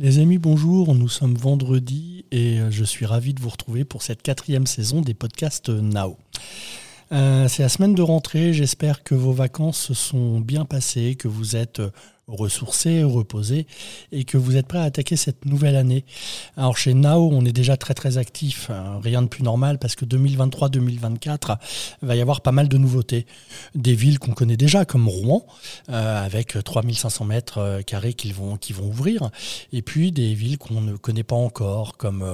Les amis, bonjour, nous sommes vendredi et je suis ravi de vous retrouver pour cette quatrième saison des podcasts Now. Euh, c'est la semaine de rentrée, j'espère que vos vacances se sont bien passées, que vous êtes ressourcé, reposé et que vous êtes prêt à attaquer cette nouvelle année. Alors chez Nao, on est déjà très très actif, hein. rien de plus normal parce que 2023-2024 va y avoir pas mal de nouveautés. Des villes qu'on connaît déjà comme Rouen euh, avec 3500 mètres euh, carrés qui vont, qui vont ouvrir et puis des villes qu'on ne connaît pas encore comme,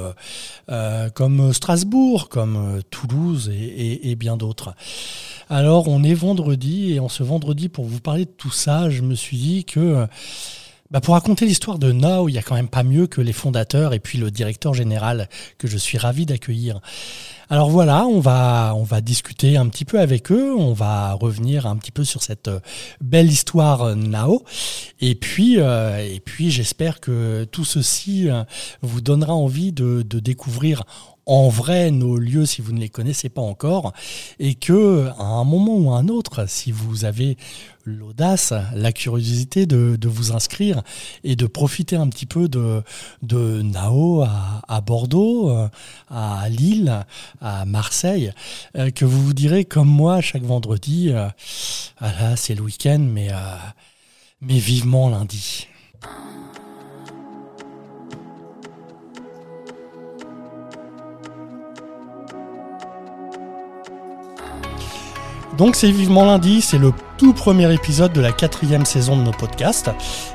euh, comme Strasbourg, comme Toulouse et bien d'autres. Alors on est vendredi et en ce vendredi pour vous parler de tout ça, je me suis dit que bah, pour raconter l'histoire de Now, il y a quand même pas mieux que les fondateurs et puis le directeur général que je suis ravi d'accueillir. Alors voilà, on va, on va discuter un petit peu avec eux, on va revenir un petit peu sur cette euh, belle histoire euh, Nao. Et puis, euh, et puis j'espère que tout ceci vous donnera envie de, de découvrir en vrai nos lieux si vous ne les connaissez pas encore et que à un moment ou à un autre si vous avez l'audace, la curiosité de, vous inscrire et de profiter un petit peu de, de Nao à, Bordeaux, euh, à Lille, à Marseille, euh, que vous vous direz comme moi chaque vendredi, euh, ah là c'est le week-end mais, mais vivement lundi. Donc c'est vivement lundi, c'est le tout premier épisode de la quatrième saison de nos podcasts.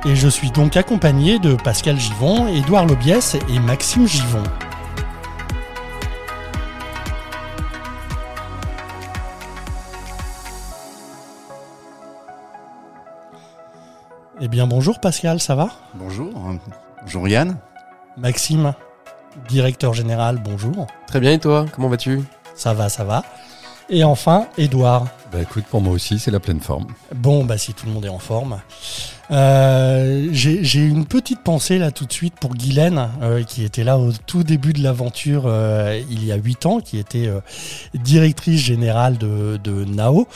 Et je suis donc accompagné de Pascal Givon, Édouard Lobiès et Maxime Givon. Eh bien bonjour Pascal, ça va? Bonjour, bonjour Yann. Maxime, directeur général, bonjour. Très bien et toi, comment vas-tu? Ça va, ça va. Et enfin, Edouard. Bah écoute, pour moi aussi, c'est la pleine forme. Bon, bah si tout le monde est en forme. Euh, J'ai une petite pensée là tout de suite pour Guylaine, euh, qui était là au tout début de l'aventure euh, il y a huit ans, qui était euh, directrice générale de, de Nao,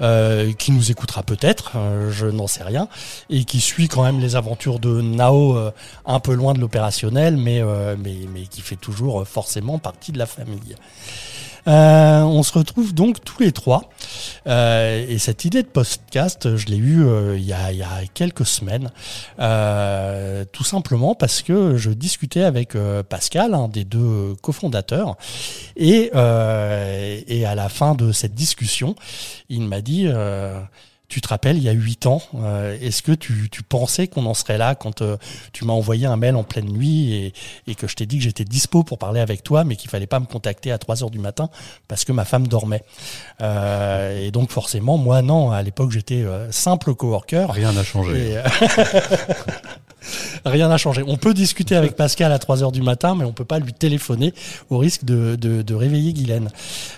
euh, qui nous écoutera peut-être, je n'en sais rien, et qui suit quand même les aventures de Nao un peu loin de l'opérationnel, mais, mais, mais qui fait toujours forcément partie de la famille. Euh, on se retrouve donc tous les trois. Euh, et cette idée de podcast, je l'ai eue euh, il, y a, quelques semaines, tout simplement parce que je discutais avec Pascal, un des deux cofondateurs, et, et à la fin de cette discussion, il m'a dit tu te rappelles, il y a huit ans, euh, est-ce que tu, pensais qu'on en serait là quand euh, tu m'as envoyé un mail en pleine nuit et, que je t'ai dit que j'étais dispo pour parler avec toi, mais qu'il fallait pas me contacter à 3 heures du matin parce que ma femme dormait. Euh, et donc forcément, moi non, à l'époque j'étais simple coworker. Rien n'a changé. Rien n'a changé. On peut discuter avec Pascal à 3 heures du matin, mais on peut pas lui téléphoner au risque de, de, réveiller Guylaine.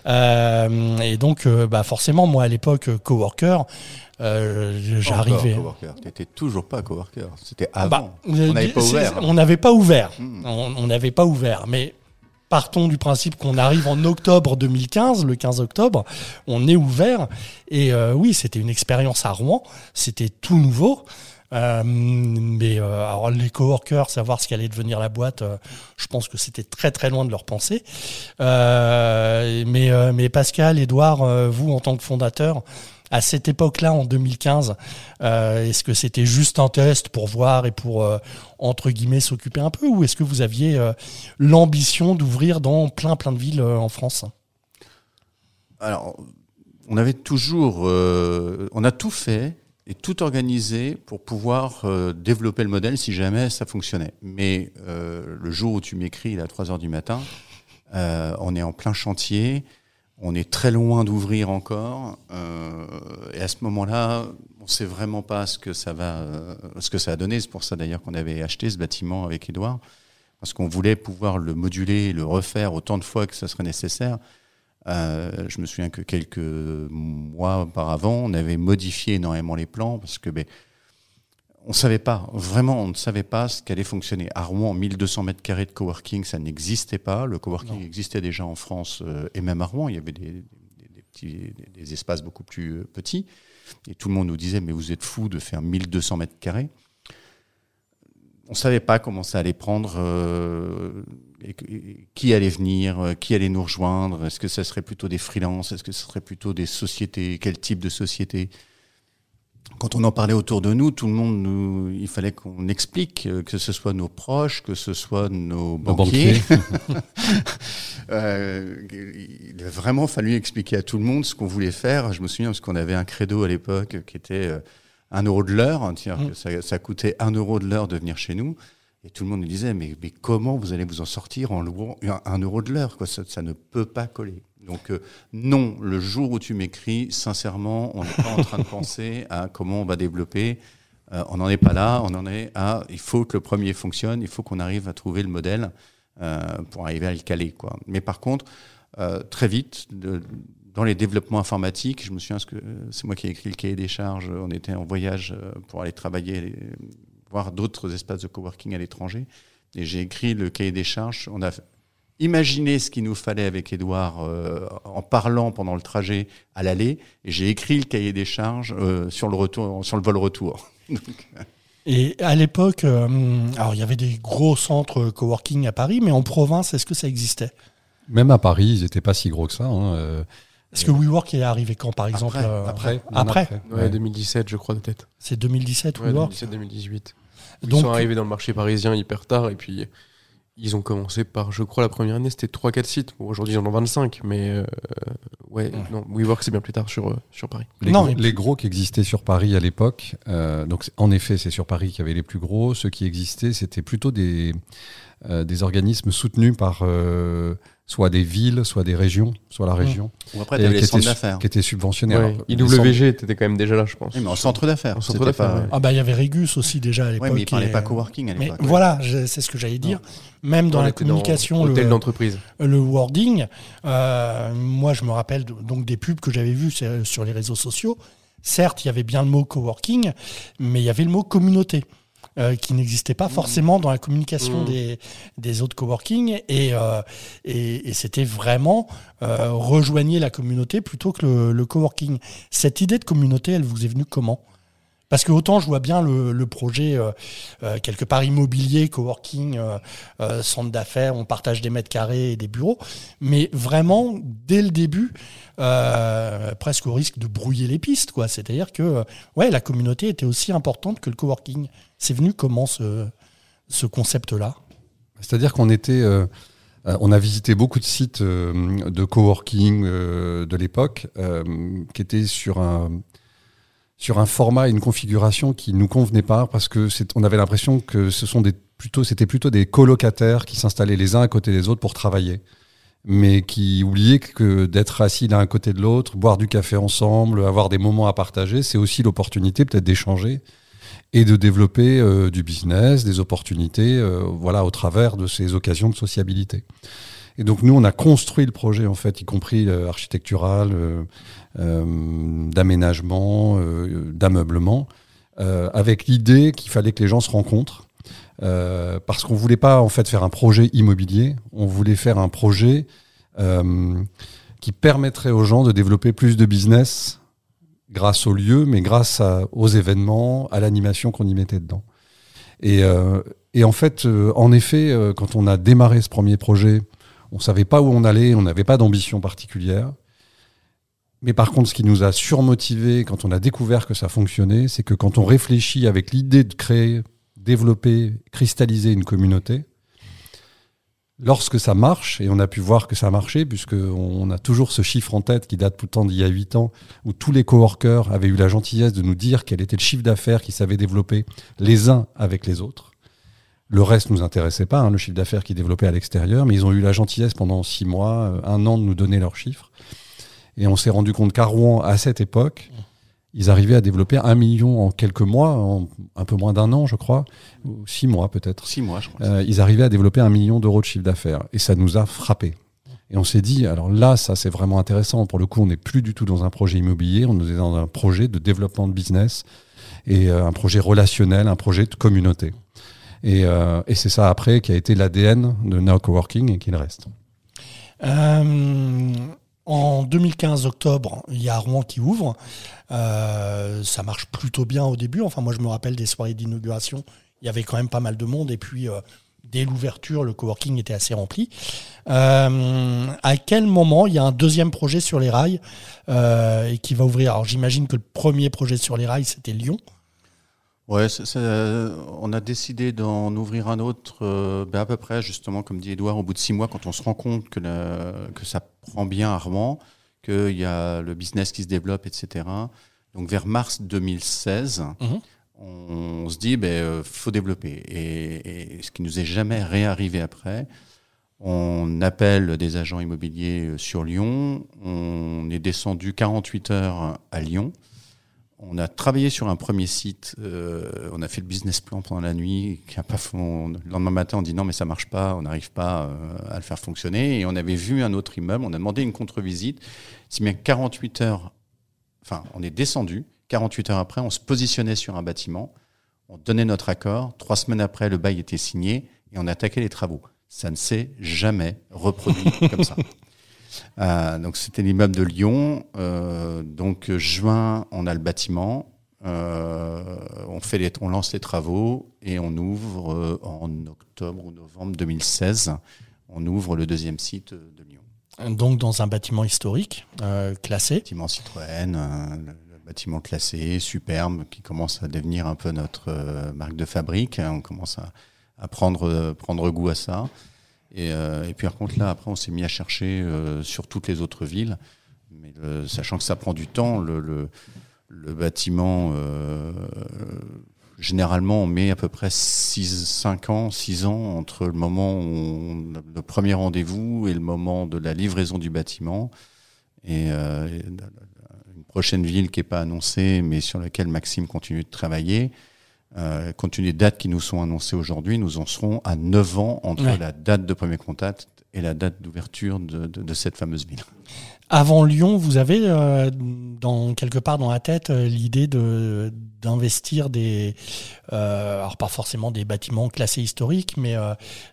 et donc, bah forcément, moi à l'époque, coworker, euh, J'arrivais. Tu n'étais toujours pas coworker. C'était ah bah, avant. on n'avait pas ouvert. On n'avait pas ouvert. Hmm. On n'avait pas ouvert. Mais partons du principe qu'on arrive en octobre 2015, le 15 octobre, on est ouvert. Et euh, oui, c'était une expérience à Rouen. C'était tout nouveau. Euh, mais euh, alors les coworkers, savoir ce qu'allait devenir la boîte, euh, je pense que c'était très très loin de leur pensée. Euh, mais, mais Pascal, Edouard, vous en tant que fondateur, à cette époque-là, en 2015, euh, est-ce que c'était juste un test pour voir et pour, entre guillemets, s'occuper un peu Ou est-ce que vous aviez l'ambition d'ouvrir dans plein plein de villes en France? Alors, on avait toujours... on a tout fait et tout organisé pour pouvoir développer le modèle si jamais ça fonctionnait. Mais le jour où tu m'écris à 3 heures du matin, on est en plein chantier. On est très loin d'ouvrir encore, euh, et à ce moment-là, on ne sait vraiment pas ce que ça va, euh, ce que ça a donné. C'est pour ça d'ailleurs qu'on avait acheté ce bâtiment avec Edouard, parce qu'on voulait pouvoir le moduler, le refaire autant de fois que ça serait nécessaire. Euh, je me souviens que quelques mois auparavant, on avait modifié énormément les plans parce que ben, on savait pas, vraiment, on ne savait pas ce qu'allait fonctionner. À Rouen, 1200 mètres carrés de coworking, ça n'existait pas. Le coworking existait déjà en France euh, et même à Rouen, il y avait des, petits, des espaces beaucoup plus euh, petits. Et tout le monde nous disait, mais vous êtes fou de faire 1200 mètres carrés. On savait pas comment ça allait prendre, euh, et, et qui allait venir, euh, qui allait nous rejoindre. Est-ce que ça serait plutôt des freelances? Est-ce que ce serait plutôt des sociétés? Quel type de société? Quand on en parlait autour de nous, tout le monde nous, il fallait qu'on explique, euh, que ce soit nos proches, que ce soit nos Nos banquiers. Euh, il a vraiment fallu expliquer à tout le monde ce qu'on voulait faire. Je me souviens parce qu'on avait un credo à l'époque qui était euh, un euro de l'heure, hein, Mm. ça, ça coûtait un euro de l'heure de venir chez nous. Et tout le monde nous disait, mais, mais comment vous allez vous en sortir en louant un, un euro de l'heure ça, ça ne peut pas coller. Donc euh, non, le jour où tu m'écris, sincèrement, on n'est pas en train de penser à comment on va développer. Euh, on n'en est pas là, on en est à, il faut que le premier fonctionne, il faut qu'on arrive à trouver le modèle euh, pour arriver à le caler. Quoi. Mais par contre, euh, très vite, de- dans les développements informatiques, je me souviens, que euh, c'est moi qui ai écrit le cahier des charges, on était en voyage euh, pour aller travailler, aller voir d'autres espaces de coworking à l'étranger, et j'ai écrit le cahier des charges. On a imaginé ce qu'il nous fallait avec Edouard euh, en parlant pendant le trajet à l'aller, et j'ai écrit le cahier des charges euh, sur le retour, sur le vol retour. Et à l'époque, euh, alors il y avait des gros centres coworking à Paris, mais en province, est-ce que ça existait? Même à Paris, ils n'étaient pas si gros que ça. hein, euh, Est-ce que WeWork est arrivé quand, par exemple Après, euh, Après, bien Après Ouais, ouais. 2017, je crois, de tête. C'est 2017 Ouais, WeWork 2017-2018. Ils Donc- sont arrivés dans le marché parisien hyper tard et puis ils ont commencé par, je crois, la première année, c'était 3-4 sites. Bon, Aujourd'hui, ils en ont 25, mais euh, ouais, Ouais. non, WeWork, c'est bien plus tard sur, euh, sur Paris. Les, Non, gros, les gros qui existaient sur Paris à l'époque, euh, donc c'est- en effet, c'est sur Paris qu'il y avait les plus gros. Ceux qui existaient, c'était plutôt des, euh, des organismes soutenus par euh, soit des villes, soit des régions, soit la région, Ou après, Et tu avais les qui centres d'affaires. qui étaient subventionnés. Ouais, centres- IWG était quand même déjà là, je pense. Oui, mais en centre d'affaires. En centre c'était d'affaires, pas- ouais. Ah bah il y avait Régus aussi déjà à l'époque. Ouais, mais il parlait et- pas coworking à Mais l'époque. voilà, je- c'est ce que j'allais dire. Même dans On la dans communication, Hôtel le, d'entreprise. le wording, euh, moi je me rappelle donc des pubs que j'avais vues sur- sur les réseaux sociaux. Certes, il y avait bien le mot coworking, mais il y avait le mot communauté. Euh, qui n'existait pas forcément dans la communication Mmh. des, des autres coworking et, euh, et, et c'était vraiment euh, rejoigner la communauté plutôt que le, le coworking. Cette idée de communauté, elle vous est venue comment? Parce que autant je vois bien le, projet euh, euh, quelque part immobilier, coworking, euh, centre d'affaires, on partage des mètres carrés et des bureaux, mais vraiment dès le début, presque au risque de brouiller les pistes. C'est-à-dire que la communauté était aussi importante que le coworking. C'est venu comment ce, ce concept-là? C'est-à-dire qu'on a visité beaucoup de sites de coworking de l'époque qui étaient sur un sur un format et une configuration qui nous convenait pas parce que on avait l'impression que ce sont des plutôt c'était plutôt des colocataires qui s'installaient les uns à côté des autres pour travailler, mais qui oubliaient que d'être assis l'un à côté de l'autre, boire du café ensemble, avoir des moments à partager, c'est aussi l'opportunité peut-être d'échanger et de développer euh, du business, des opportunités, euh, voilà, au travers de ces occasions de sociabilité. Et donc nous, on a construit le projet en fait, y compris euh, architectural, d'aménagement, euh, d'ameublement, euh, avec l'idée qu'il fallait que les gens se rencontrent, euh, parce qu'on voulait pas en fait faire un projet immobilier, on voulait faire un projet euh, qui permettrait aux gens de développer plus de business grâce au lieu, mais grâce aux événements, à l'animation qu'on y mettait dedans. Et, euh, en fait, euh, en effet, euh, quand on a démarré ce premier projet, on savait pas où on allait, on n'avait pas d'ambition particulière. Mais par contre, ce qui nous a surmotivé quand on a découvert que ça fonctionnait, c'est que quand on réfléchit avec l'idée de créer, développer, cristalliser une communauté, lorsque ça marche, et on a pu voir que ça marchait, puisqu'on a toujours ce chiffre en tête qui date pourtant d'il y a 8 ans, où tous les coworkers avaient eu la gentillesse de nous dire quel était le chiffre d'affaires qu'ils savaient développer les uns avec les autres. Le reste nous intéressait pas, hein, le chiffre d'affaires qu'ils développaient à l'extérieur, mais ils ont eu la gentillesse pendant six mois, euh, un an de nous donner leurs chiffres. Et on s'est rendu compte qu'à Rouen, à cette époque, ils arrivaient à développer un million en quelques mois, en un peu moins d'un an, je crois, ou six mois peut-être. Six mois, je crois. Euh, ils arrivaient à développer un million d'euros de chiffre d'affaires. Et ça nous a frappé. Et on s'est dit, alors là, ça c'est vraiment intéressant. Pour le coup, on n'est plus du tout dans un projet immobilier, on est dans un projet de développement de business et euh, un projet relationnel, un projet de communauté. Et, euh, et c'est ça après qui a été l'ADN de Now Coworking et qu'il reste. Euh, en 2015, octobre, il y a Rouen qui ouvre. Euh, ça marche plutôt bien au début. Enfin, moi, je me rappelle des soirées d'inauguration. il y avait quand même pas mal de monde. Et puis, dès l'ouverture, le coworking était assez rempli. à quel moment il y a un deuxième projet sur les rails et qui va ouvrir? Alors, j'imagine que le premier projet sur les rails, c'était Lyon. Ouais, on a décidé d'en ouvrir un autre ben à peu près, justement, comme dit Edouard, au bout de six mois, quand on se rend compte que, que ça prend bien à Armand qu'il y a le business qui se développe, etc. Donc vers mars 2016, mhm. on, se dit, ben, euh, faut développer. Et, ce qui nous est jamais réarrivé après, on appelle des agents immobiliers euh, sur Lyon. On est descendu 48 heures à Lyon. On a travaillé sur un premier site. Euh, on a fait le business plan pendant la nuit. Qui a pas, le lendemain matin, on dit non, mais ça marche pas. On n'arrive pas à le faire fonctionner. Et on avait vu un autre immeuble. On a demandé une contre-visite. Si bien 48 heures, enfin, on est descendu. 48 heures après, on se positionnait sur un bâtiment. On donnait notre accord. Trois semaines après, le bail était signé et on attaquait les travaux. Ça ne s'est jamais reproduit comme ça. Euh, donc c'était l'immeuble de Lyon. Euh, donc juin, on a le bâtiment. Euh, on, fait les, on lance les travaux et on ouvre en octobre ou novembre 2016. On ouvre le deuxième site de Lyon. Donc dans un bâtiment historique, euh, classé. Bâtiment Citroën, euh, le bâtiment classé, superbe, qui commence à devenir un peu notre euh, marque de fabrique. On commence à, prendre, prendre goût à ça. Et, puis par contre là, après, on s'est mis à chercher sur toutes les autres villes. Mais sachant que ça prend du temps, le, bâtiment généralement, on met à peu près 6, 5 ans, 6 ans entre le moment où on, le premier rendez-vous et le moment de la livraison du bâtiment. Et euh, une prochaine ville qui n'est pas annoncée, mais sur laquelle Maxime continue de travailler. Euh, compte tenu des dates qui nous sont annoncées aujourd'hui, nous en serons à 9 ans entre la date de premier contact et la date d'ouverture de, de, cette fameuse ville. Avant Lyon, vous avez euh, dans, quelque part dans la tête euh, l'idée de, d'investir des, euh, alors pas forcément des bâtiments classés historiques, mais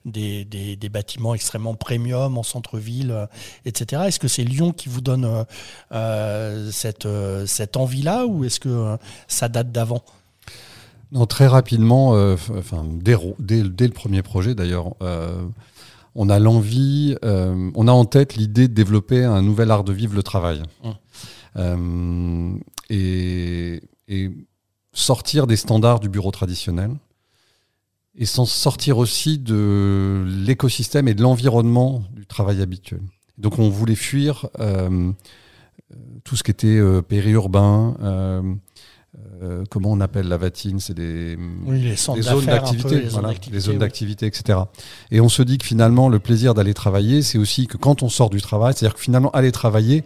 des, des, des, bâtiments extrêmement premium en centre-ville, etc. Est-ce que c'est Lyon qui vous donne cette, cette envie-là ou est-ce que ça date d'avant? Non, très rapidement, enfin, dès, dès, dès, le premier projet d'ailleurs, on a l'envie, euh, on a en tête l'idée de développer un nouvel art de vivre le travail. Mmh. Euh, et, sortir des standards du bureau traditionnel et s'en sortir aussi de l'écosystème et de l'environnement du travail habituel. Donc on voulait fuir euh, tout ce qui était périurbain, euh, comment on appelle la vatine C'est des, zones d'activité, les zones d'activité, etc. Et on se dit que finalement, le plaisir d'aller travailler, c'est aussi que quand on sort du travail, c'est-à-dire que finalement, aller travailler,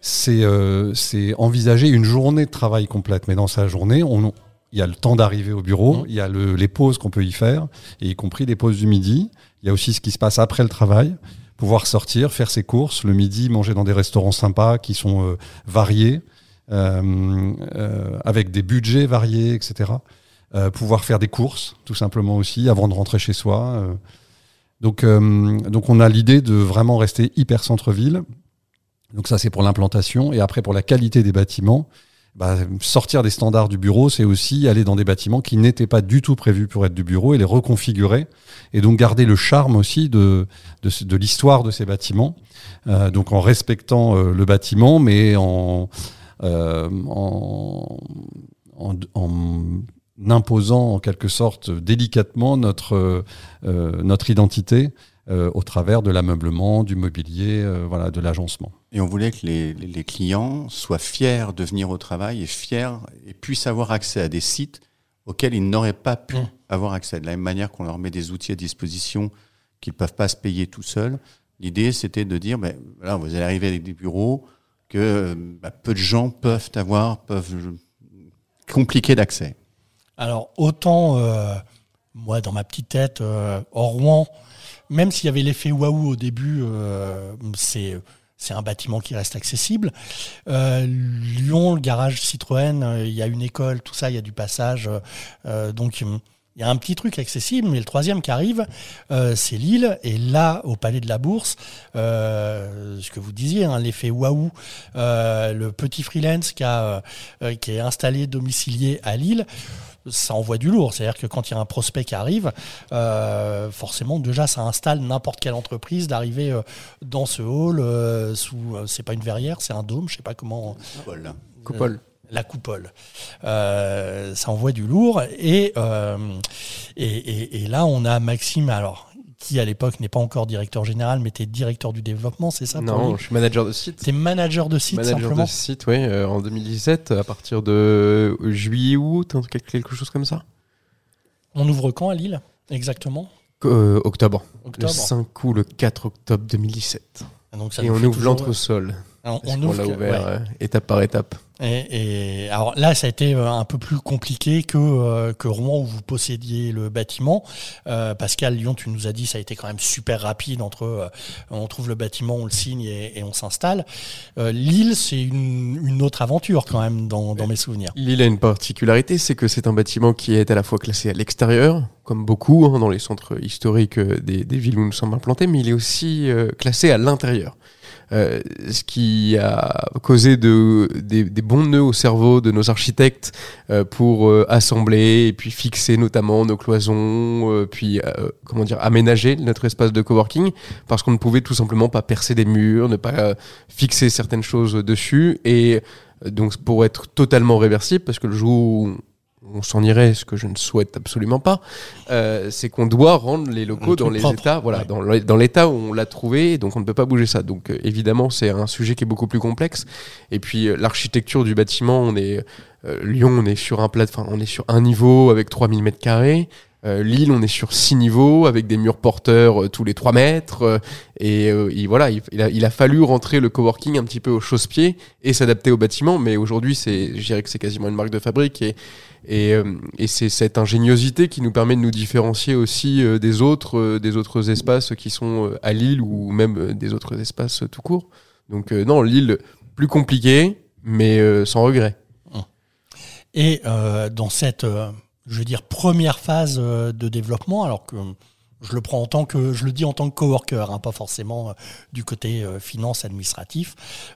c'est euh, envisager une journée de travail complète. Mais dans sa journée, on, il y a le temps d'arriver au bureau, mmh. il y a le, les pauses qu'on peut y faire, et y compris les pauses du midi. Il y a aussi ce qui se passe après le travail pouvoir sortir, faire ses courses le midi, manger dans des restaurants sympas qui sont euh, variés, avec des budgets variés, etc. Euh, pouvoir faire des courses, tout simplement aussi, avant de rentrer chez soi. Donc, donc on a l'idée de vraiment rester hyper centre-ville. Donc ça, c'est pour l'implantation. Et après, pour la qualité des bâtiments, bah, sortir des standards du bureau, c'est aussi aller dans des bâtiments qui n'étaient pas du tout prévus pour être du bureau et les reconfigurer. Et donc garder le charme aussi de, de, de l'histoire de ces bâtiments. Euh, donc en respectant le bâtiment, mais en, euh, en, imposant en quelque sorte délicatement notre, euh, notre identité euh, au travers de l'ameublement, du mobilier, voilà, de l'agencement. Et on voulait que les, les, clients soient fiers de venir au travail et fiers et puissent avoir accès à des sites auxquels ils n'auraient pas pu mmh. avoir accès. De la même manière qu'on leur met des outils à disposition qu'ils ne peuvent pas se payer tout seuls. L'idée, c'était de dire, ben, voilà, vous allez arriver avec des bureaux, que bah, peu de gens peuvent avoir, peuvent compliquer d'accès. Alors autant, euh, moi dans ma petite tête, euh, Rouen, même s'il y avait l'effet waouh au début, euh, c'est un bâtiment qui reste accessible. Lyon, le garage Citroën, il y a une école, tout ça, il y a du passage. donc il y a un petit truc accessible, mais le troisième qui arrive, euh, c'est Lille. Et là, au Palais de la Bourse, euh, ce que vous disiez, hein, l'effet waouh, euh, le petit freelance qui, a, qui est installé domicilié à Lille, ça envoie du lourd. C'est-à-dire que quand il y a un prospect qui arrive, euh, forcément, déjà, ça installe n'importe quelle entreprise d'arriver euh, dans ce hall euh, sous, euh, c'est pas une verrière, c'est un dôme, je sais pas comment. Voilà. Coupole. La coupole. Euh, ça envoie du lourd. Et, euh, et, et- et là, on a Maxime, alors, qui à l'époque n'est pas encore directeur général, mais était directeur du développement, c'est ça Non, je suis manager de site. T'es manager de site manager simplement de site, oui, euh, en 2017, à partir de juillet août, quelque chose comme ça. On ouvre quand à Lille Exactement? Euh, octobre. Le Octobre. 5 ou le 4 octobre 2017. Donc ça Et on ouvre l'entresol. On, on ouvre l'a ouvert ouais. étape par étape. Et, alors là, ça a été euh, un peu plus compliqué que, euh, que Rouen où vous possédiez le bâtiment. Euh, Pascal, Lyon, tu nous as dit, ça a été quand même super rapide entre on trouve le bâtiment, on le signe et, on s'installe. Lille, c'est une, autre aventure quand même dans, mes souvenirs. Lille a une particularité, c'est que c'est un bâtiment qui est à la fois classé à l'extérieur, comme beaucoup hein, dans les centres historiques des, villes où nous sommes implantés, mais il est aussi classé à l'intérieur. Euh, ce qui a causé de, des, bons nœuds au cerveau de nos architectes euh, pour euh, assembler et puis fixer notamment nos cloisons, puis comment dire aménager notre espace de coworking, parce qu'on ne pouvait tout simplement pas percer des murs, ne pas fixer certaines choses dessus. Et donc pour être totalement réversible, parce que le jour où on s'en irait, ce que je ne souhaite absolument pas, euh, c'est qu'on doit rendre les locaux dans les propre, états, voilà, ouais. dans le- dans l'état où on l'a trouvé, donc on ne peut pas bouger ça. Donc euh, évidemment, c'est un sujet qui est beaucoup plus complexe. Et puis euh, l'architecture du bâtiment, on est euh, Lyon, on est sur un plat, enfin on est sur un niveau avec 3000 mètres carrés. Euh, Lille, on est sur six niveaux avec des murs porteurs tous les 3 mètres. euh, et, euh, et voilà, il, il a, il a fallu rentrer le coworking un petit peu au chausse-pied et s'adapter au bâtiment. Mais aujourd'hui, c'est, je dirais que c'est quasiment une marque de fabrique. Et, et, euh, et c'est cette ingéniosité qui nous permet de nous différencier aussi euh, des, autres, euh, des autres espaces qui sont à Lille ou même des autres espaces tout court. Donc non, Lille, plus compliqué, mais sans regret. Et dans cette, je veux dire, première phase de développement, alors que je le prends en tant que, je le dis en tant que coworker, hein, pas forcément euh, du côté euh, finance administratif.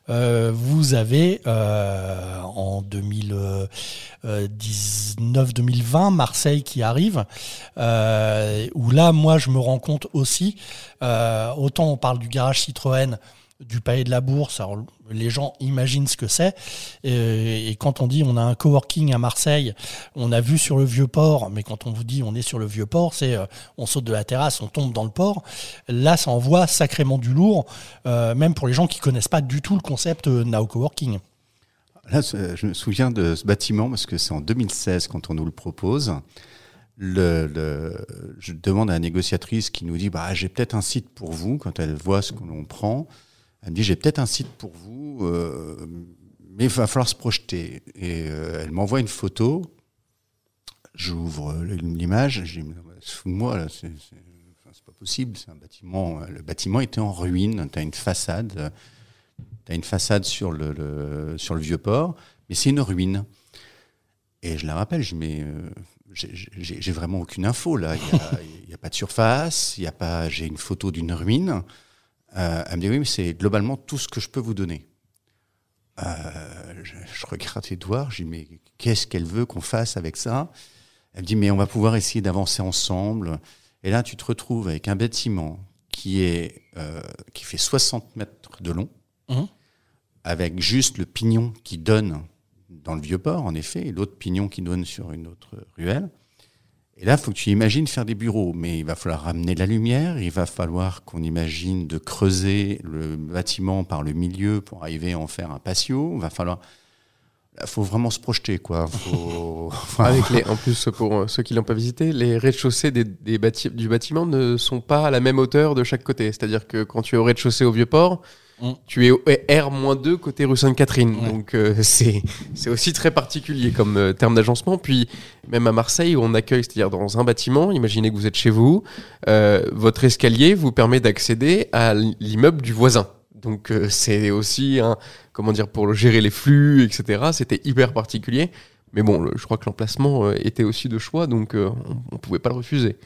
euh, vous avez en 2019-2020 Marseille qui arrive, où là, moi, je me rends compte aussi. autant on parle du garage Citroën du palais de la Bourse. Les gens imaginent ce que c'est. Et, quand on dit on a un coworking à Marseille, on a vu sur le vieux port, mais quand on vous dit on est sur le vieux port, c'est euh, on saute de la terrasse, on tombe dans le port. Là, ça envoie sacrément du lourd, euh, même pour les gens qui connaissent pas du tout le concept euh, Now Coworking. Là, je me souviens de ce bâtiment parce que c'est en 2016 quand on nous le propose. Je demande à la négociatrice qui nous dit bah, J'ai peut-être un site pour vous quand elle voit ce que l'on prend. Elle me dit J'ai peut-être un site pour vous, euh, mais il va falloir se projeter. Et euh, elle m'envoie une photo. J'ouvre l'image. Je dis Fous-moi, là, c'est pas possible. C'est un bâtiment. Le bâtiment était en ruine. Tu as une façade. Tu as une façade sur le, sur le vieux port, mais c'est une ruine. Et je la rappelle, je mais euh, j'ai- vraiment aucune info là. Il n'y a, pas de surface, il y a pas. J'ai une photo d'une ruine. Euh, elle me dit oui, mais c'est globalement tout ce que je peux vous donner. Euh, je, je regarde Edouard, je dis mais qu'est-ce qu'elle veut qu'on fasse avec ça? Elle me dit mais on va pouvoir essayer d'avancer ensemble. Et là, tu te retrouves avec un bâtiment qui est euh, qui fait 60 mètres de long, Mhm. avec juste le pignon qui donne dans le vieux port, en effet, et l'autre pignon qui donne sur une autre ruelle. Et là, il faut que tu imagines faire des bureaux, mais il va falloir ramener de la lumière, il va falloir qu'on imagine de creuser le bâtiment par le milieu pour arriver à en faire un patio. Il va falloir, il faut vraiment se projeter, quoi. Faut... Avec les, en plus, pour euh, ceux qui l'ont pas visité, les rez-de-chaussée des, des bâti- du bâtiment ne sont pas à la même hauteur de chaque côté. C'est-à-dire que quand tu es au rez-de-chaussée au Vieux-Port, Mm. tu es au R-2 côté rue Sainte-Catherine. Ouais. Donc euh, c'est c'est aussi très particulier comme euh, terme d'agencement. Puis même à Marseille, où on accueille, c'est-à-dire dans un bâtiment, imaginez que vous êtes chez vous, euh, votre escalier vous permet d'accéder à l'immeuble du voisin. Donc euh, c'est aussi un, comment dire, pour gérer les flux, etc. C'était hyper particulier. Mais bon, le- je crois que l'emplacement euh, était aussi de choix, donc euh, on ne pouvait pas le refuser.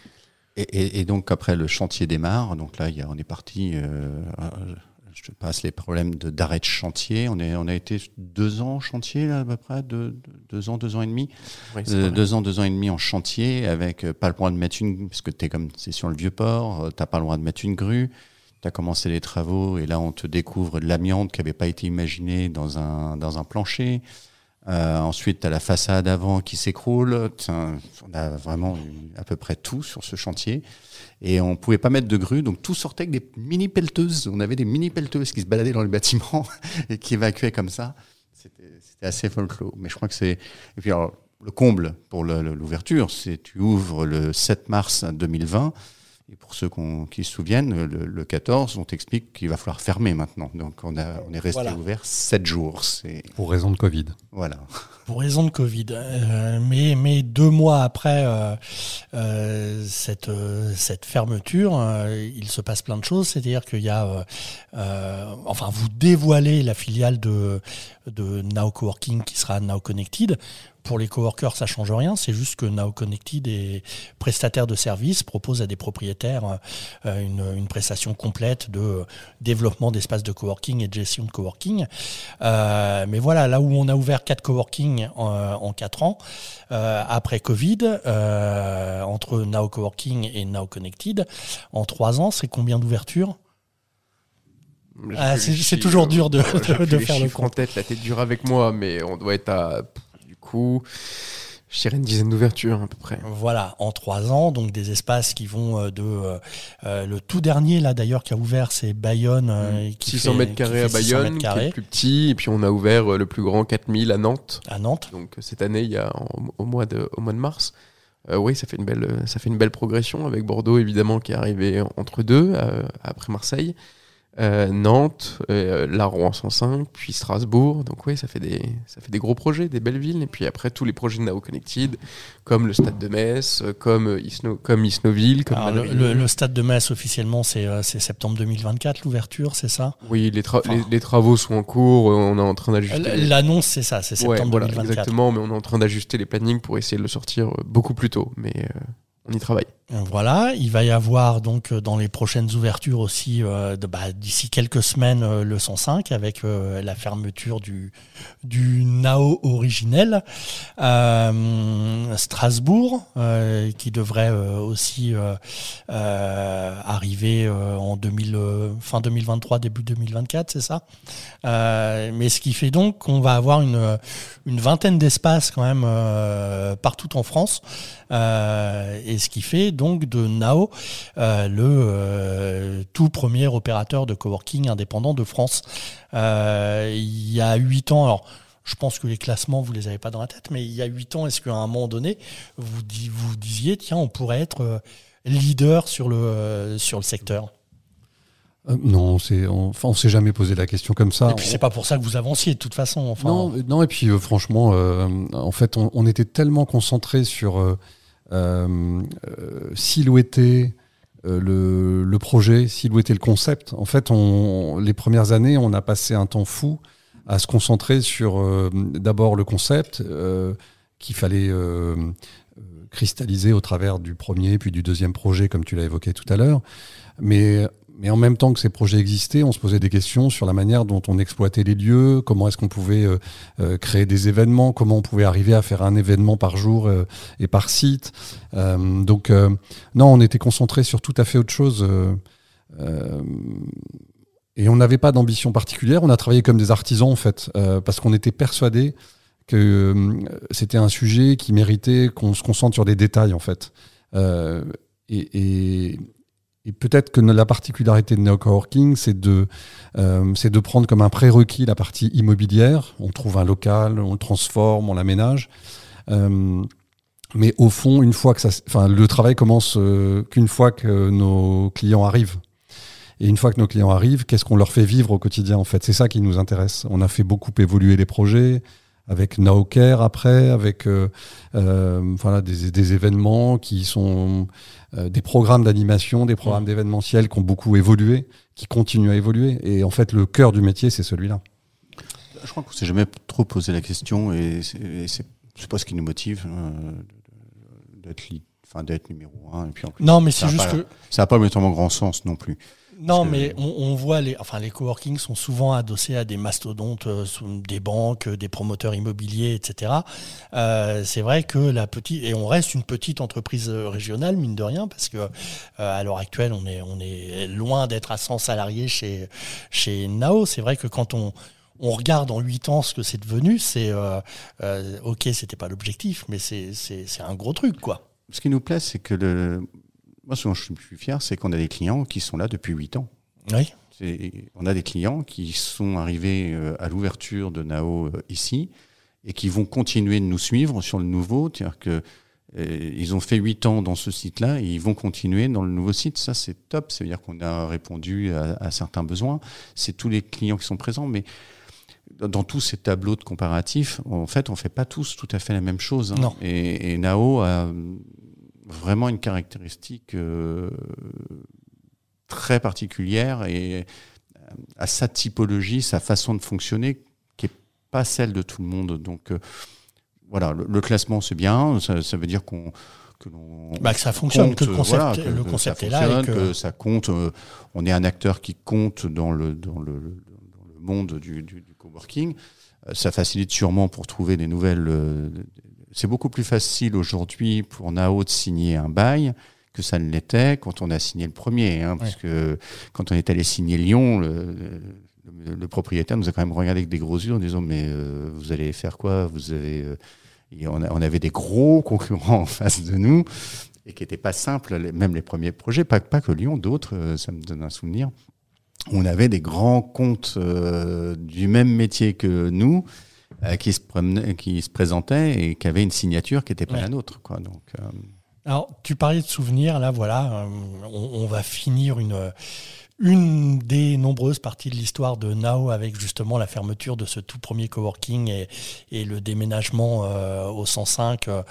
Et, et- et donc après le chantier démarre, donc là il y a- on est parti, euh, je te passe les problèmes de d'arrêt de chantier. On, est, on a été deux ans en chantier, là, à peu près, deux, deux ans, deux ans et demi. Oui, Euh, deux ans, deux ans et demi en chantier, avec euh, pas le droit de mettre une, parce que t'es comme, c'est sur le vieux port, euh, t'as pas le droit de mettre une grue. T'as commencé les travaux et là on te découvre de l'amiante qui avait pas été imaginée dans un dans un plancher. Euh, ensuite, t'as la façade avant qui s'écroule. On a vraiment à peu près tout sur ce chantier. Et on pouvait pas mettre de grue, donc tout sortait avec des mini pelleteuses. On avait des mini pelleteuses qui se baladaient dans le bâtiment et qui évacuaient comme ça. C'était assez folklore. Mais je crois que c'est. Et puis alors, le comble pour l'ouverture, c'est tu ouvres le 7 mars 2020. Et pour ceux qui se souviennent, le, le 14, on t'explique qu'il va falloir fermer maintenant. Donc on, a, on est resté Voilà. ouvert 7 jours. Pour raison de Covid. voilà. Pour raison de Covid. Euh, mais, mais deux mois après euh, euh, cette, euh, cette fermeture, euh, il se passe plein de choses. C'est-à-dire qu'il y a, enfin, vous dévoilez la filiale de, de Now Coworking qui sera Now Connected. Pour les coworkers, ça change rien. C'est juste que Now Connected est prestataire de services, propose à des propriétaires euh, une, une prestation complète de développement d'espaces de coworking et de gestion de coworking. Euh, mais voilà, là où on a ouvert quatre coworking en, en quatre ans, euh, après Covid, euh, entre Now Coworking et Now Connected, en trois ans, c'est combien d'ouvertures? Ah, c'est- toujours dur de- euh, de- de faire le chiffres en compte. tête, la tête dure avec moi, mais on doit être à, coup, je dirais une dizaine d'ouvertures à peu près. Voilà, en trois ans, donc des espaces qui vont euh, de euh, euh, le tout dernier là d'ailleurs qui a ouvert, c'est Bayonne, euh, qui 600 fait- mètres carrés à fait 600 Bayonne, qui est plus petit, et puis on a ouvert le plus grand 4000 à Nantes. à Nantes. Donc cette année, il y a en- au mois de, au mois de mars. Euh, oui, ça fait une belle, ça fait une belle progression avec Bordeaux évidemment qui est arrivé entre deux euh, après Marseille, Euh, Nantes, euh, La Rouen 105, puis Strasbourg. Donc oui, ça fait des, ça fait des gros projets, des belles villes. Et puis après tous les projets de Now Connected, comme le Stade de Metz, euh, comme euh, Isno, comme Isnoville, comme Alors, le, le- le stade de Metz officiellement c'est euh, septembre 2024 l'ouverture, c'est ça? Oui, les, tra- Enfin. les, les travaux sont en cours. On est en train d'ajuster. L'annonce c'est ça, c'est Ouais, septembre voilà, 2024. exactement, mais on est en train d'ajuster les plannings pour essayer de le sortir beaucoup plus tôt. Mais euh, on y travaille. Voilà, il va y avoir donc euh, dans les prochaines ouvertures aussi, euh, bah, d'ici quelques semaines, euh, le 105 avec la fermeture du, du Nao originel. Strasbourg, qui devrait aussi arriver en 2000, euh, fin 2023, début 2024, c'est ça Mais ce qui fait donc qu'on va avoir une, vingtaine d'espaces quand même partout en France. Et ce qui fait donc de Nao euh, le euh, tout premier opérateur de coworking indépendant de France. Euh, il y a huit ans, alors je pense que les classements, vous les avez pas dans la tête, mais il y a huit ans, est-ce qu'à un moment donné, vous, vous disiez, tiens, on pourrait être leader sur le, sur le secteur? Euh, non, c'est, on, enfin, on s'est jamais posé la question comme ça. Et puis c'est pas pour ça que vous avanciez de toute façon. Enfin, Non, non, et puis euh, franchement, euh, en fait, on, on était tellement concentré sur silhouetter euh, le, le projet, silhouetter le concept. En fait, on, les premières années, on a passé un temps fou à se concentrer sur euh, d'abord le concept euh, qu'il fallait euh, euh, cristalliser au travers du premier puis du deuxième projet, comme tu l'as évoqué tout à l'heure. Mais mais en même temps que ces projets existaient, on se posait des questions sur la manière dont on exploitait les lieux, comment est-ce qu'on pouvait euh, euh, créer des événements, comment on pouvait arriver à faire un événement par jour euh, et par site. Euh, donc euh, non, on était concentré sur tout à fait autre chose. euh, et on n'avait pas d'ambition particulière. On a travaillé comme des artisans en fait, parce qu'on était persuadés que c'était un sujet qui méritait qu'on se concentre sur des détails en fait. Et, et peut-être que la particularité de Neo Coworking, c'est de, euh, de prendre comme un prérequis la partie immobilière. On trouve un local, on le transforme, on l'aménage. Euh, mais au fond, une fois que ça, enfin, le travail commence euh, qu'une fois que nos clients arrivent. Et une fois que nos clients arrivent, qu'est-ce qu'on leur fait vivre au quotidien en fait? C'est ça qui nous intéresse. On a fait beaucoup évoluer les projets avec Now Care après, avec euh, euh, voilà, des, des, événements qui sont des programmes d'animation, des programmes d'événementiel qui ont beaucoup évolué, qui continuent à évoluer. Et en fait, le cœur du métier, c'est celui-là. Je crois qu'on s'est jamais trop posé la question et c'est, c'est pas ce qui nous motive euh, d'être, enfin, d'être numéro un. Et puis en plus, non, mais c'est juste pas, que ça n'a pas vraiment grand sens non plus. Non, que- mais on, on voit les, enfin, les coworking sont souvent adossés à des mastodontes, euh, sous- des banques, euh, des promoteurs immobiliers, etc. Euh, c'est vrai que la petite, et on reste une petite entreprise euh, régionale, mine de rien, parce que euh, à l'heure actuelle, on est, on est loin d'être à 100 salariés chez, chez Nao. C'est vrai que quand on, on regarde en 8 ans ce que c'est devenu, c'est, euh, euh, ok, c'était pas l'objectif, mais c'est, c'est, c'est un gros truc, quoi. Ce qui nous plaît, c'est que le... moi, ce dont je suis fier, c'est qu'on a des clients qui sont là depuis 8 ans. Oui. On a des clients qui sont arrivés euh, à l'ouverture de Nao euh, ici et qui vont continuer de nous suivre sur le nouveau. C'est-à-dire que euh, ils ont fait 8 ans dans ce site-là et ils vont continuer dans le nouveau site. Ça, c'est top. Ça veut dire qu'on a répondu à, à certains besoins. C'est tous les clients qui sont présents, mais dans- tous ces tableaux de comparatifs, en fait, on fait pas tous tout à fait la même chose. hein. Non. Et, et Nao a vraiment une caractéristique euh, très particulière et euh, à sa typologie, sa façon de fonctionner, qui est pas celle de tout le monde. Donc euh, voilà, le, le classement c'est bien, ça, ça veut dire qu'on que Bah, que ça fonctionne, que le concept, voilà, que- le que concept ça est là. Et que... que ça compte. euh, on est un acteur qui compte dans le dans le, dans le monde du, du, du coworking. Ça facilite sûrement pour trouver des nouvelles. C'est beaucoup plus facile aujourd'hui pour Nao de signer un bail que ça ne l'était quand on a signé le premier. Hein, parce que quand on est allé signer Lyon, le, le- le propriétaire nous a quand même regardé avec des gros yeux en disant mais euh, vous allez faire quoi? Vous avez euh, et on, a- on avait des gros concurrents en face de nous et qui n'étaient pas simples, les- même les premiers projets, pas, pas que Lyon, d'autres, euh, ça me donne un souvenir. On avait des grands comptes euh, du même métier que nous euh, qui, se qui se présentaient et qui avaient une signature qui n'était pas Ouais. la nôtre. Quoi. Donc, euh, Alors, tu parlais de souvenirs, là, voilà, euh, on, on va finir une, une des nombreuses parties de l'histoire de Now avec justement la fermeture de ce tout premier coworking et, le déménagement euh, au 105 euh,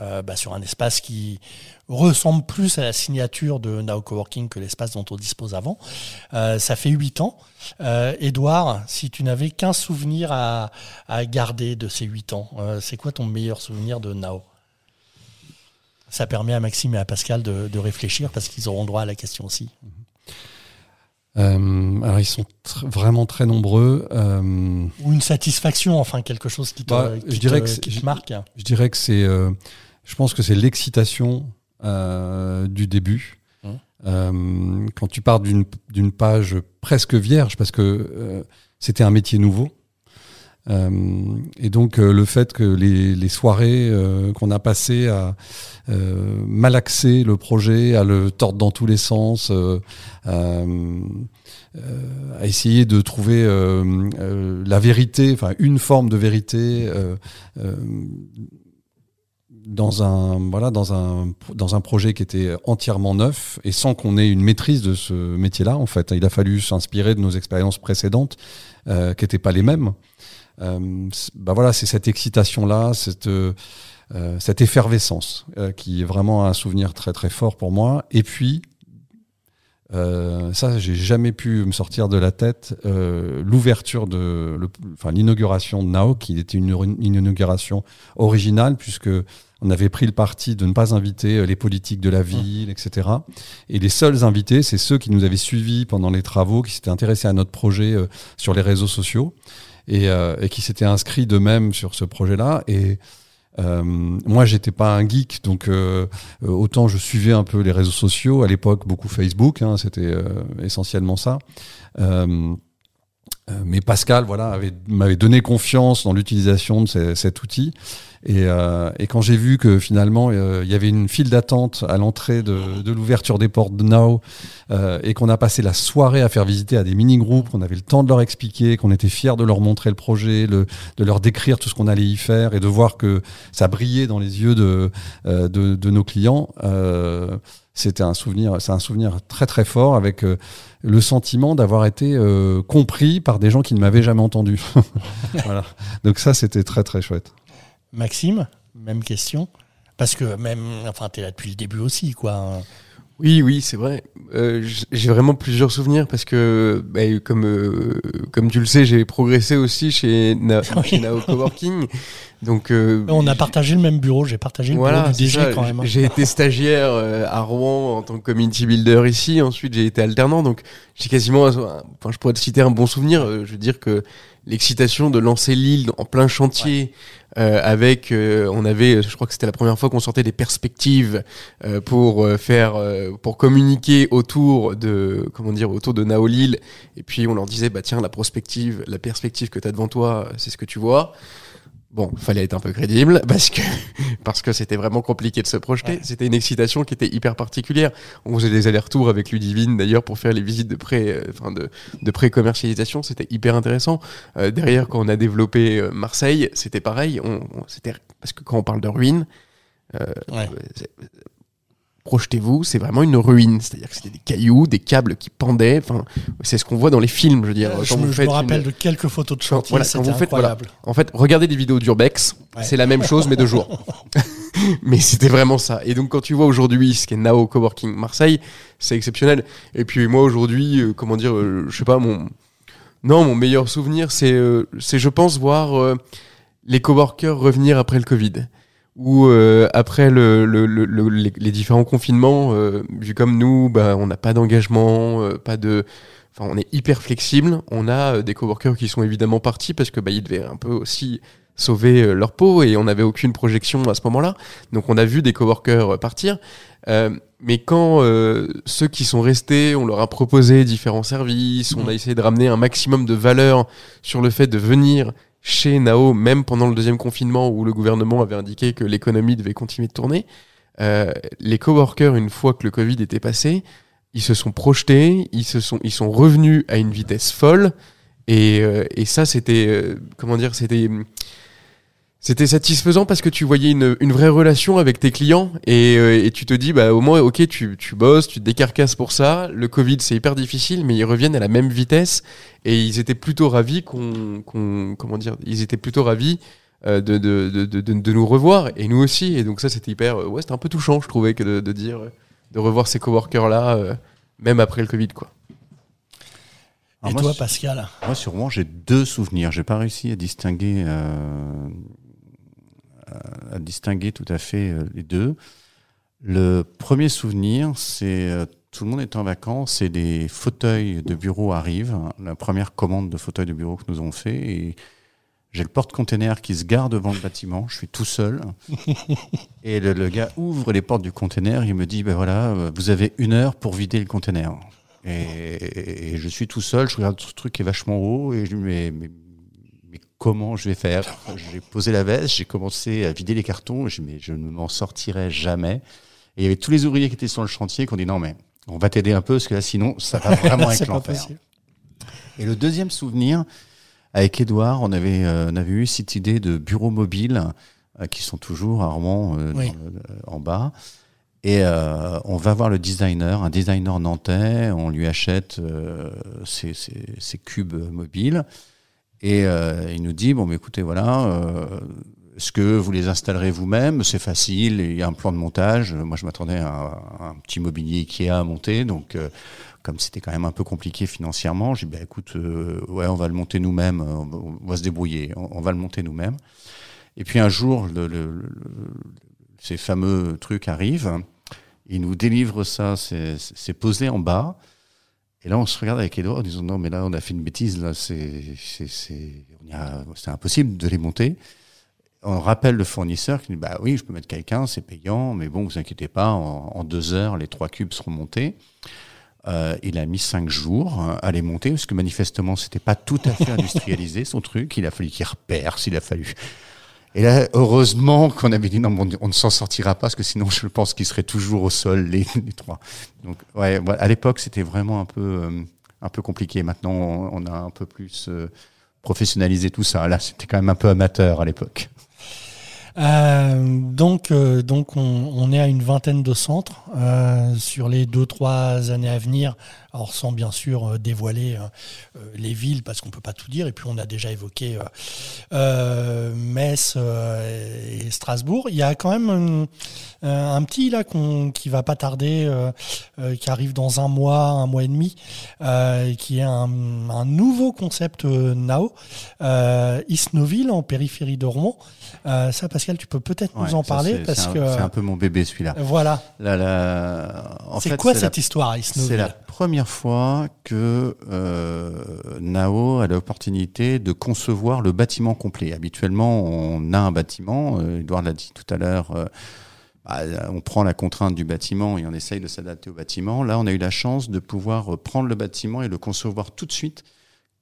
euh, bah, sur un espace qui ressemble plus à la signature de Now Coworking que l'espace dont on dispose avant. Ça fait huit ans. Edouard, si tu n'avais qu'un souvenir à, garder de ces huit ans, c'est quoi ton meilleur souvenir de Now ça permet à Maxime et à Pascal de, de réfléchir parce qu'ils auront droit à la question aussi. Euh, alors ils sont tr- vraiment très nombreux. Euh, Ou une satisfaction, enfin quelque chose qui te, Bah, qui je dirais te- que c'est- qui te je- marque. je dirais que c'est, euh, je pense que c'est l'excitation euh, du début. Mmh. Quand tu pars d'une page presque vierge, parce que c'était un métier nouveau. Euh, et donc euh, le fait que les, soirées euh, qu'on a passées à malaxer le projet, à le tordre dans tous les sens, à essayer de trouver la vérité, enfin une forme de vérité dans un voilà dans un dans un projet qui était entièrement neuf et sans qu'on ait une maîtrise de ce métier-là. En fait, il a fallu s'inspirer de nos expériences précédentes qui n'étaient pas les mêmes. Euh, bah voilà, c'est cette excitation-là, cette euh, euh, cette effervescence euh, qui est vraiment un souvenir très très fort pour moi. Et puis euh, ça, j'ai jamais pu me sortir de la tête euh, l'ouverture de, le- enfin l'inauguration de Nao, qui était une, une inauguration originale puisque on avait pris le parti de ne pas inviter les politiques de la ville, etc. Et les seuls invités, c'est ceux qui nous avaient suivis pendant les travaux, qui s'étaient intéressés à notre projet euh, sur les réseaux sociaux et, euh, et qui s'étaient inscrits d'eux-mêmes sur ce projet-là. Et euh, moi, j'étais pas un geek, donc euh, euh, autant je suivais un peu les réseaux sociaux. À l'époque, beaucoup Facebook, hein, c'était essentiellement ça. Euh, mais Pascal, voilà, avait- m'avait donné confiance dans l'utilisation de cet outil. Et, euh, et quand j'ai vu que finalement euh, il y avait une file d'attente à l'entrée de, l'ouverture des portes de Now et qu'on a passé la soirée à faire visiter à des mini-groupes, qu'on avait le temps de leur expliquer, qu'on était fiers de leur montrer le projet, de leur décrire tout ce qu'on allait y faire et de voir que ça brillait dans les yeux de, de, nos clients, c'était un souvenir, c'est un souvenir très très fort avec le sentiment d'avoir été euh, compris par des gens qui ne m'avaient jamais entendu. voilà. Donc ça, c'était très très chouette. Maxime, même question. Parce que même, enfin, tu es là depuis le début aussi, quoi. Oui, oui, c'est vrai. euh, j'ai vraiment plusieurs souvenirs parce que, bah, comme, euh, comme tu le sais, j'ai progressé aussi chez, Na- chez Nao Coworking. Donc, euh, On a partagé le même bureau, j'ai partagé le voilà, bureau du DG ça. quand même. hein. J'ai été stagiaire euh, à Rouen en tant que community builder ici. Ensuite, j'ai été alternant. Donc, j'ai quasiment, enfin, je pourrais te citer un bon souvenir. Euh, Je veux dire que l'excitation de lancer l'île en plein chantier, euh, avec, euh, on avait, je crois que c'était la première fois qu'on sortait des perspectives euh, pour faire, pour communiquer autour de, comment dire, autour de Nao Lille. Et puis, on leur disait, bah tiens, la prospective, la perspective que tu as devant toi, c'est ce que tu vois. Bon, fallait être un peu crédible parce que parce que c'était vraiment compliqué de se projeter. Ouais. C'était une excitation qui était hyper particulière. On faisait des allers-retours avec Ludivine d'ailleurs pour faire les visites de pré, euh, enfin de, de pré-commercialisation. C'était hyper intéressant. Euh, derrière, quand on a développé euh, Marseille, c'était pareil. On, on- c'était parce que quand on parle de ruine, euh, Ouais. Projetez-vous, c'est vraiment une ruine. C'est-à-dire que c'était des cailloux, des câbles qui pendaient. Enfin, c'est ce qu'on voit dans les films. Je veux dire, Je quand me, vous je me rappelle une- de quelques photos de chantier, voilà, quand c'était vous faites- voilà. incroyable. en fait, regardez des vidéos d'Urbex, Ouais. c'est la même chose, mais de jour. mais c'était vraiment ça. Et donc, quand tu vois aujourd'hui ce qu'est Nao Coworking Marseille, c'est exceptionnel. Et puis, moi, aujourd'hui, euh, comment dire, euh, je sais pas, mon. Non, mon meilleur souvenir, c'est, euh, c'est je pense, voir euh, les coworkers revenir après le Covid. Ou euh, après le, le- le- le- les, les différents confinements, euh, vu comme nous, bah, on n'a pas d'engagement, euh, pas de. Enfin, on est hyper flexible. On a euh, des coworkers qui sont évidemment partis parce que bah, ils devaient un peu aussi sauver euh, leur peau et on n'avait aucune projection à ce moment-là. Donc on a vu des coworkers euh, partir. Euh, mais quand euh, ceux qui sont restés, on leur a proposé différents services, on a essayé de ramener un maximum de valeur sur le fait de venir chez Nao, même pendant le deuxième confinement où le gouvernement avait indiqué que l'économie devait continuer de tourner. Euh, les coworkers, une fois que le Covid était passé, ils se sont projetés, ils se sont, ils sont revenus à une vitesse folle. Et, euh, et ça, c'était, euh, comment dire, c'était, c'était satisfaisant parce que tu voyais une, une vraie relation avec tes clients et, euh, et tu te dis, bah, au moins, ok, tu, tu bosses, tu te décarcasses pour ça. Le Covid, c'est hyper difficile, mais ils reviennent à la même vitesse et ils étaient plutôt ravis qu'on, qu'on comment dire, ils étaient plutôt ravis euh, de, de, de, de, de nous revoir et nous aussi. Et donc, ça, c'était hyper, euh, ouais, c'était un peu touchant, je trouvais, que de, de dire, de revoir ces coworkers-là, euh, même après le Covid, quoi. Alors Et moi, toi, sur- Pascal? Moi, sur Rouen, j'ai deux souvenirs. J'ai pas réussi à distinguer, euh, à- à distinguer tout à fait euh, les deux. Le premier souvenir, c'est euh, tout le monde est en vacances et des fauteuils de bureau arrivent. La première commande de fauteuils de bureau que nous avons fait et j'ai le porte-container qui se gare devant le bâtiment. Je suis tout seul et le, le gars ouvre les portes du container. Il me dit ben voilà, euh, vous avez une heure pour vider le container. Et, et je suis tout seul, je regarde ce truc qui est vachement haut et je me dis mais, mais, mais comment je vais faire J'ai posé la veste, j'ai commencé à vider les cartons, je mais je ne m'en sortirai jamais. Et il y avait tous les ouvriers qui étaient sur le chantier qui ont dit non mais on va t'aider un peu parce que là sinon ça va vraiment être l'enfer. Et le deuxième souvenir, avec Edouard, on avait, euh, on avait eu cette idée de bureaux mobiles euh, qui sont toujours à Rouen euh, Oui. en bas. Et on va voir le designer, un designer nantais, on lui achète ses, ses- ses cubes mobiles. Et euh, il nous dit, bon, mais écoutez, voilà, euh, est-ce que vous les installerez vous-même? C'est facile, il y a un plan de montage. Moi, je m'attendais à, un- petit mobilier Ikea à monter, donc... euh, comme c'était quand même un peu compliqué financièrement, j'ai dit, bah, écoute, ouais, on va le monter nous-mêmes, on va, se débrouiller, on, va le monter nous-mêmes. Et puis un jour, ces fameux trucs arrivent, ils nous délivrent ça, c'est posé en bas. Et là, on se regarde avec Edouard en disant, non, mais là, on a fait une bêtise, là, c'est impossible de les monter. On rappelle le fournisseur qui dit, bah oui, je peux mettre quelqu'un, c'est payant, mais bon, vous inquiétez pas, en, deux heures, les trois cubes seront montés. Euh, il a mis cinq jours à les monter parce que manifestement c'était pas tout à fait industrialisé son truc. Il a fallu qu'il reperce, il a fallu. Et là, heureusement qu'on avait dit non, bon, on ne s'en sortira pas parce que sinon je pense qu'ils seraient toujours au sol les, trois. Donc ouais, à l'époque c'était vraiment un peu euh, un peu compliqué. Maintenant on, on a un peu plus euh, professionnalisé tout ça. Là c'était quand même un peu amateur à l'époque. Euh, donc, euh, donc on, on est à une vingtaine de centres euh, sur les deux trois années à venir. Alors sans bien sûr dévoiler les villes parce qu'on peut pas tout dire. Et puis on a déjà évoqué Metz et Strasbourg. Il y a quand même un, petit là qu'on- qui va pas tarder, qui arrive dans un mois, un mois et demi, qui est un, un nouveau concept Nao, Isnoville en périphérie de Rouen. Euh, ça, Pascal, tu peux peut-être Ouais, nous en parler c'est- parce un- que C'est un peu mon bébé celui-là. voilà. C'est quoi cette la- histoire C'est la première fois que euh, Nao a l'opportunité de concevoir le bâtiment complet. Habituellement, on a un bâtiment, euh, Edouard l'a dit tout à l'heure, euh, bah, on prend la contrainte du bâtiment et on essaye de s'adapter au bâtiment. Là, on a eu la chance de pouvoir euh, prendre le bâtiment et le concevoir tout de suite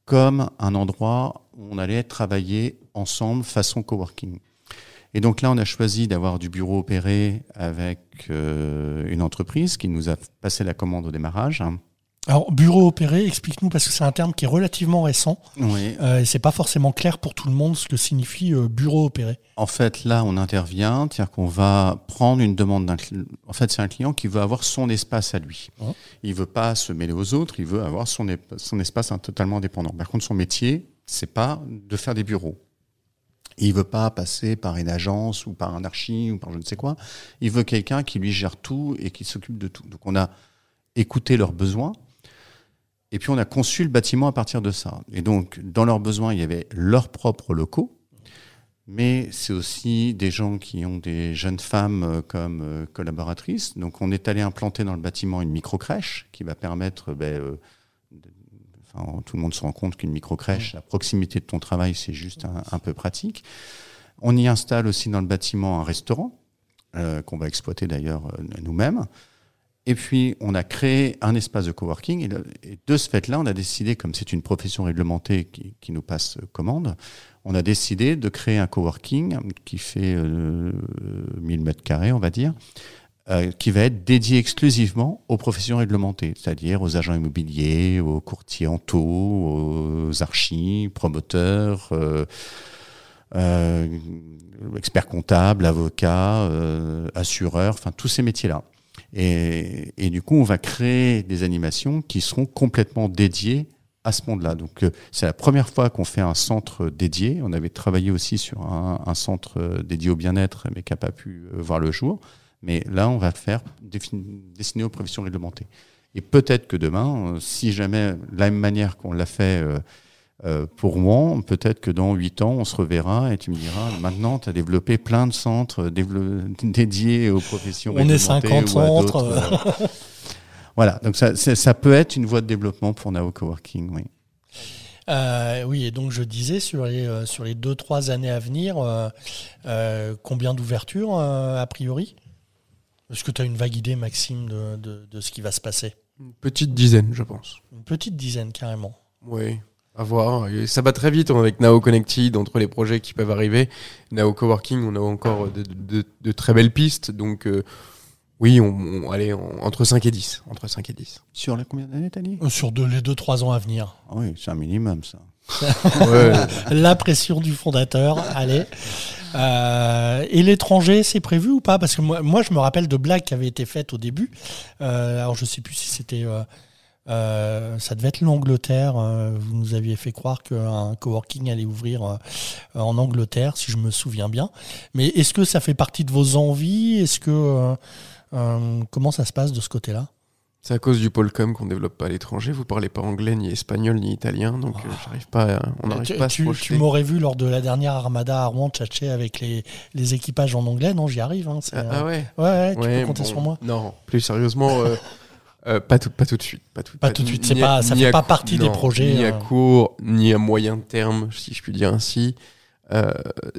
comme un endroit où on allait travailler ensemble façon coworking. Et donc là, on a choisi d'avoir du bureau opéré avec euh, une entreprise qui nous a passé la commande au démarrage. Alors, bureau opéré, explique-nous parce que c'est un terme qui est relativement récent Oui. euh, et c'est pas forcément clair pour tout le monde ce que signifie euh, bureau opéré. En fait, là, on intervient, c'est-à-dire qu'on va prendre une demande d'un client. En fait, c'est un client qui veut avoir son espace à lui. Ouais. Il veut pas se mêler aux autres, il veut avoir son, son espace hein, totalement indépendant. Par contre, son métier, c'est pas de faire des bureaux. Il veut pas passer par une agence ou par un archi ou par je ne sais quoi. Il veut quelqu'un qui lui gère tout et qui s'occupe de tout. Donc, on a écouté leurs besoins. Et puis on a conçu le bâtiment à partir de ça. Et donc, dans leurs besoins, il y avait leurs propres locaux, mais c'est aussi des gens qui ont des jeunes femmes euh, comme euh, collaboratrices. Donc on est allé implanter dans le bâtiment une micro-crèche qui va permettre, ben, euh, de- enfin, tout le monde se rend compte qu'une micro-crèche, à proximité de ton travail, c'est juste un, un peu pratique. On y installe aussi dans le bâtiment un restaurant, euh, qu'on va exploiter d'ailleurs nous-mêmes. Et puis, on a créé un espace de coworking. Et, de ce fait-là, on a décidé, comme c'est une profession réglementée qui, qui nous passe commande, on a décidé de créer un coworking qui fait euh, 1000 mètres carrés, on va dire, euh, qui va être dédié exclusivement aux professions réglementées, c'est-à-dire aux agents immobiliers, aux courtiers en taux, aux archis, promoteurs, euh, euh, experts comptables, avocats, euh, assureurs, enfin tous ces métiers-là. Et, du coup, on va créer des animations qui seront complètement dédiées à ce monde-là. Donc, euh, c'est la première fois qu'on fait un centre dédié. On avait travaillé aussi sur un, centre euh, dédié au bien-être, mais qui n'a pas pu euh, voir le jour. Mais là, on va le faire destiné aux professions réglementées. Et peut-être que demain, si jamais, de la même manière qu'on l'a fait euh, euh, pour Rouen, peut-être que dans huit ans, on se reverra et tu me diras, maintenant, tu as développé plein de centres dévelop- dédiés aux professions On est réglementées 50 ou à centres. euh, voilà, donc ça, ça peut être une voie de développement pour Nao Coworking, oui. Euh, oui, et donc je disais sur les euh, sur les deux trois années à venir, euh, euh, combien d'ouvertures euh, a priori? Est-ce que tu as une vague idée, Maxime, de, de, de ce qui va se passer? Une petite dizaine, je pense. Une petite dizaine carrément. Oui, à voir. Et ça va très vite avec Nao Connected, entre les projets qui peuvent arriver. Nao Coworking, on a encore de, de- de très belles pistes. Donc, euh, oui, on, on- allez, en- entre 5 et 10. Entre 5 et 10. Sur la combien d'années, t'as dit Euh, Sur deux- les deux trois ans à venir. Ah Oui, c'est un minimum, ça. Ouais, La pression du fondateur, allez. Euh, et l'étranger, c'est prévu ou pas? Parce que moi, moi, je me rappelle de blagues qui avaient été faites au début. Euh, alors, je sais plus si c'était. Euh, ça devait être l'Angleterre. euh, vous nous aviez fait croire qu'un coworking allait ouvrir euh, en Angleterre, si je me souviens bien. Mais est-ce que ça fait partie de vos envies? Est-ce que euh, euh, comment ça se passe de ce côté-là? C'est à cause du Polcom qu'on développe pas à l'étranger. Vous parlez pas anglais, ni espagnol, ni italien. Donc, euh, j'arrive pas à- on n'arrive tu, pas à se tu- projeter. tu m'aurais vu lors de la dernière Armada à Rouen tchatcher avec les, les équipages en anglais? Non, j'y arrive. hein, Ah, ah ouais Ouais, ouais, tu Ouais, peux compter bon, sur moi. Non, plus sérieusement, euh, pas, tout, pas tout de suite. Pas tout, Pas tout de suite, c'est à- pas- ça fait pas partie des projets, Ni à euh. court, ni à moyen terme, si je puis dire ainsi. Euh,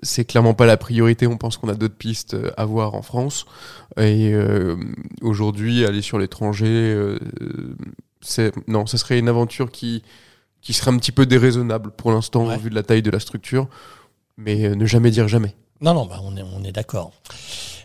c'est clairement pas la priorité. On pense qu'on a d'autres pistes à voir en France. Et euh, aujourd'hui, aller sur l'étranger, euh, c'est non, ça serait une aventure qui qui serait un petit peu déraisonnable pour l'instant Ouais. vu de la taille de la structure. Mais euh, ne jamais dire jamais. Non, non, bah, on est, on est d'accord.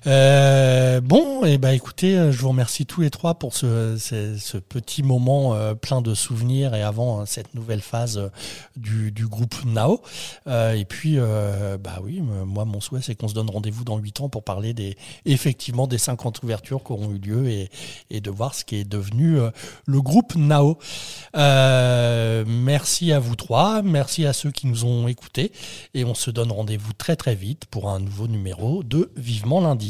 Euh, bon, et eh ben écoutez, je vous remercie tous les trois pour ce, petit moment euh, plein de souvenirs et avant hein, cette nouvelle phase euh, du, du groupe Nao. Euh, et puis, bah oui, moi mon souhait c'est qu'on se donne rendez-vous dans 8 ans pour parler des effectivement des 50 ouvertures qui auront eu lieu et, et de voir ce qui est devenu le groupe Nao. merci à vous trois, merci à ceux qui nous ont écoutés et on se donne rendez-vous très très vite pour un nouveau numéro de Vivement lundi.